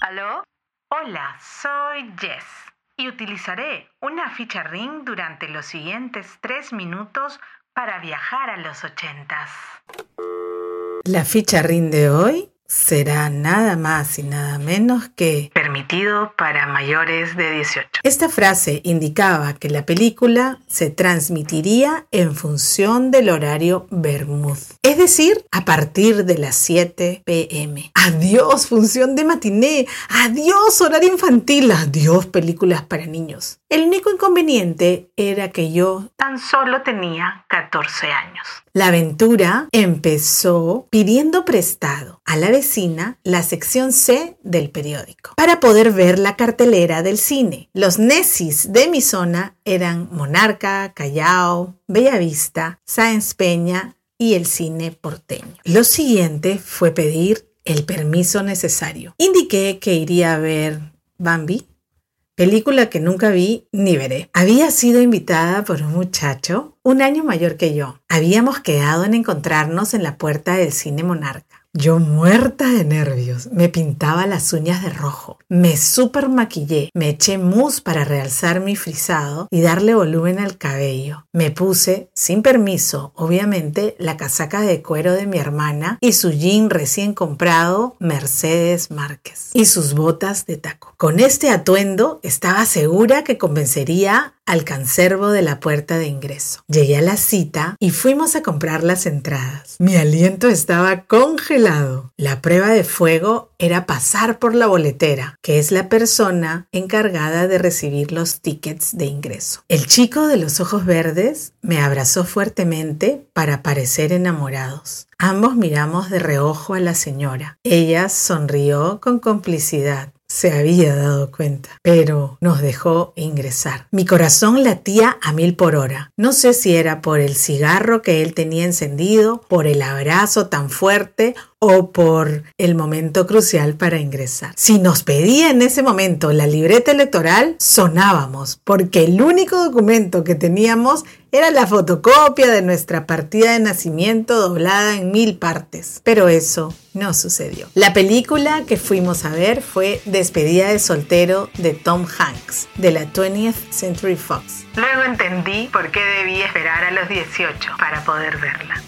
¿Aló? Hola, soy Jess y utilizaré una ficha ring durante los siguientes tres minutos para viajar a los ochentas. La ficha ring de hoy será nada más y nada menos que permitido para mayores de 18. Esta frase indicaba que la película se transmitiría en función del horario Bermud, es decir, a partir de las 7 pm. Adiós función de matiné, adiós horario infantil, adiós películas para niños. El único inconveniente era que yo tan solo tenía 14 años. La aventura empezó pidiendo prestado a la vecina la sección C del periódico para poder ver la cartelera del cine. Los necis de mi zona eran Monarca, Callao, Bellavista, Sáenz Peña y el cine porteño. Lo siguiente fue pedir el permiso necesario. Indiqué que iría a ver Bambi, película que nunca vi ni veré. Había sido invitada por un muchacho un año mayor que yo. Habíamos quedado en encontrarnos en la puerta del cine Monarca. Yo muerta de nervios, me pintaba las uñas de rojo, me super maquillé, me eché mousse para realzar mi frisado y darle volumen al cabello. Me puse, sin permiso, obviamente, la casaca de cuero de mi hermana y su jean recién comprado Mercedes Márquez y sus botas de taco. Con este atuendo estaba segura que convencería al cancervo de la puerta de ingreso. Llegué a la cita y fuimos a comprar las entradas. Mi aliento estaba congelado. La prueba de fuego era pasar por la boletera, que es la persona encargada de recibir los tickets de ingreso. El chico de los ojos verdes me abrazó fuertemente para parecer enamorados. Ambos miramos de reojo a la señora. Ella sonrió con complicidad se había dado cuenta, pero nos dejó ingresar. Mi corazón latía a mil por hora. No sé si era por el cigarro que él tenía encendido, por el abrazo tan fuerte o por el momento crucial para ingresar. Si nos pedía en ese momento la libreta electoral, sonábamos, porque el único documento que teníamos era la fotocopia de nuestra partida de nacimiento doblada en mil partes. Pero eso no sucedió. La película que fuimos a ver fue Despedida de soltero de Tom Hanks, de la 20th Century Fox. Luego entendí por qué debí esperar a los 18 para poder verla.